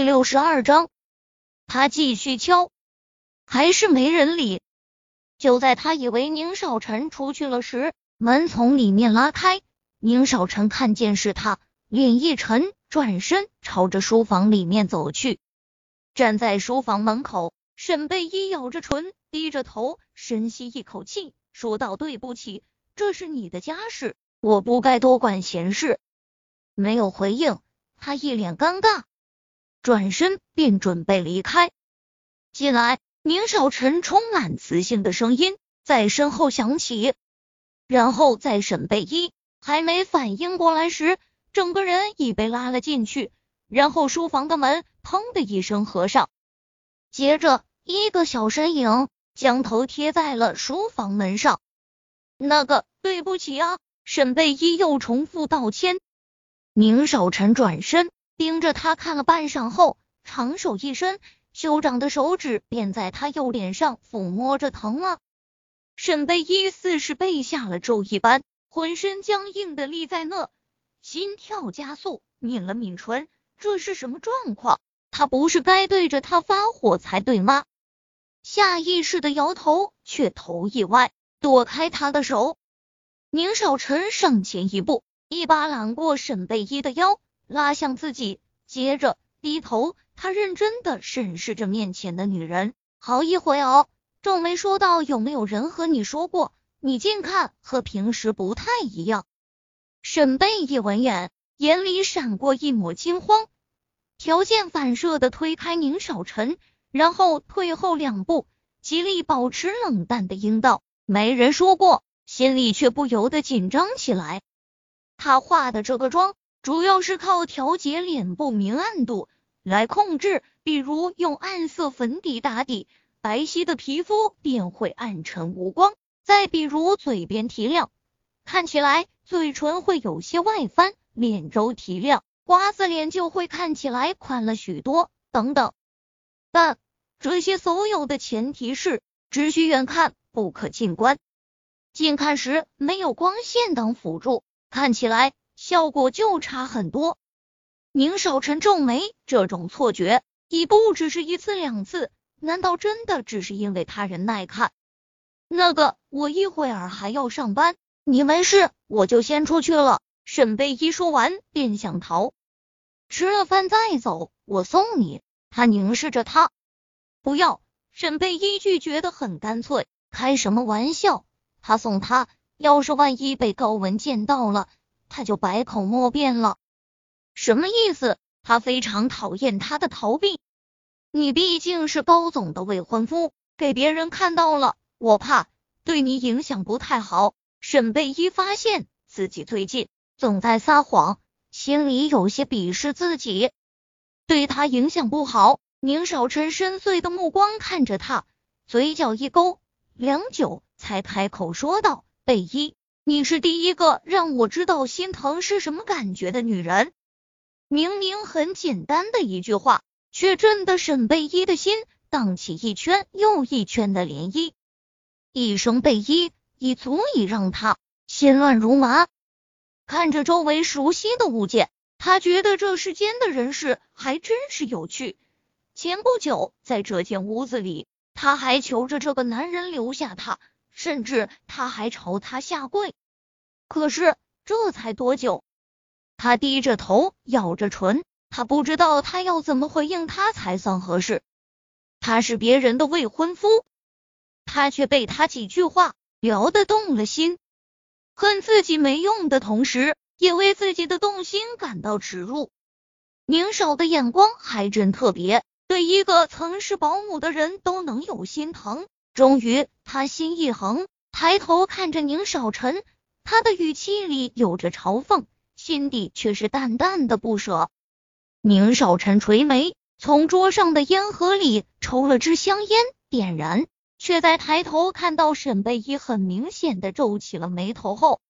第六十二章，他继续敲，还是没人理。就在他以为宁少臣出去了时，门从里面拉开，宁少臣看见是他，脸一沉，转身朝着书房里面走去。站在书房门口，沈贝依咬着唇，低着头，深吸一口气，说道：“对不起，这是你的家事，我不该多管闲事。”没有回应，他一脸尴尬。转身便准备离开，进来，宁少臣充满磁性的声音在身后响起，然后在沈贝依还没反应过来时，整个人已被拉了进去，然后书房的门砰的一声合上，接着一个小身影将头贴在了书房门上。那个，对不起啊，沈贝依又重复道歉。宁少臣转身。盯着他看了半晌后，长手一伸，修长的手指便在他右脸上抚摸着，疼了。沈贝依似是被下了咒一般，浑身僵硬的立在那，心跳加速，抿了抿唇，这是什么状况？他不是该对着他发火才对吗？下意识的摇头，却头一歪，躲开他的手。宁少臣上前一步，一把揽过沈贝依的腰。拉向自己，接着低头，他认真的审视着面前的女人，好一会哦，皱眉说道：“有没有人和你说过，你近看和平时不太一样？”沈贝一闻言，眼里闪过一抹惊慌，条件反射的推开宁少臣，然后退后两步，极力保持冷淡的应道：“没人说过。”心里却不由得紧张起来。他化的这个妆。主要是靠调节脸部明暗度来控制，比如用暗色粉底打底，白皙的皮肤便会暗沉无光；再比如嘴边提亮，看起来嘴唇会有些外翻；脸周提亮，瓜子脸就会看起来宽了许多，等等。但这些所有的前提是只需远看不可近观，近看时没有光线等辅助，看起来。效果就差很多。宁少臣皱眉，这种错觉已不只是一次两次，难道真的只是因为他人耐看？那个，我一会儿还要上班，你没事，我就先出去了。沈贝依说完便想逃，吃了饭再走，我送你。他凝视着他，不要。沈贝依拒绝的很干脆，开什么玩笑？他送他，要是万一被高文见到了。他就百口莫辩了，什么意思？他非常讨厌他的逃避。你毕竟是高总的未婚夫，给别人看到了，我怕对你影响不太好。沈贝依发现自己最近总在撒谎，心里有些鄙视自己，对他影响不好。宁少臣深邃的目光看着他，嘴角一勾，良久才开口说道：“贝依。”你是第一个让我知道心疼是什么感觉的女人。明明很简单的一句话，却震得沈贝依的心荡起一圈又一圈的涟漪。一声贝依，已足以让他心乱如麻。看着周围熟悉的物件，他觉得这世间的人事还真是有趣。前不久，在这间屋子里，他还求着这个男人留下他。甚至他还朝他下跪，可是这才多久？他低着头，咬着唇，他不知道他要怎么回应他才算合适。他是别人的未婚夫，他却被他几句话聊得动了心，恨自己没用的同时，也为自己的动心感到耻辱。宁少的眼光还真特别，对一个曾是保姆的人都能有心疼。终于，他心一横，抬头看着宁少臣，他的语气里有着嘲讽，心底却是淡淡的不舍。宁少臣垂眉，从桌上的烟盒里抽了支香烟，点燃，却在抬头看到沈贝依很明显的皱起了眉头后，